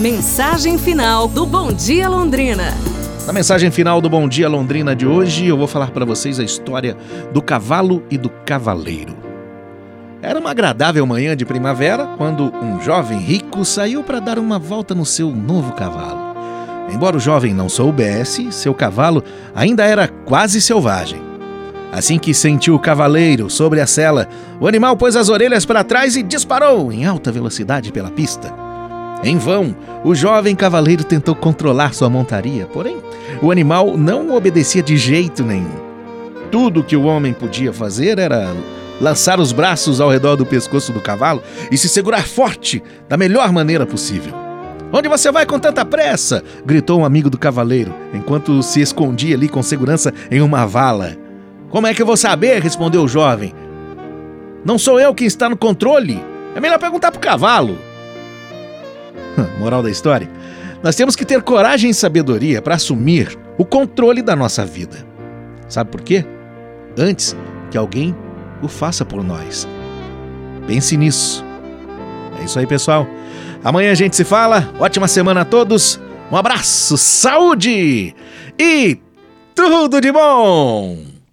Mensagem final do Bom Dia Londrina. Na mensagem final do Bom Dia Londrina de hoje, eu vou falar para vocês a história do cavalo e do cavaleiro. Era uma agradável manhã de primavera quando um jovem rico saiu para dar uma volta no seu novo cavalo. Embora o jovem não soubesse, seu cavalo ainda era quase selvagem. Assim que sentiu o cavaleiro sobre a sela, o animal pôs as orelhas para trás e disparou em alta velocidade pela pista. Em vão, o jovem cavaleiro tentou controlar sua montaria, porém, o animal não obedecia de jeito nenhum. Tudo que o homem podia fazer era lançar os braços ao redor do pescoço do cavalo e se segurar forte da melhor maneira possível. Onde você vai com tanta pressa? gritou um amigo do cavaleiro, enquanto se escondia ali com segurança em uma vala. Como é que eu vou saber? respondeu o jovem. Não sou eu quem está no controle. É melhor perguntar pro cavalo. Moral da história: nós temos que ter coragem e sabedoria para assumir o controle da nossa vida. Sabe por quê? Antes que alguém o faça por nós. Pense nisso. É isso aí, pessoal. Amanhã a gente se fala. Ótima semana a todos. Um abraço, saúde e tudo de bom!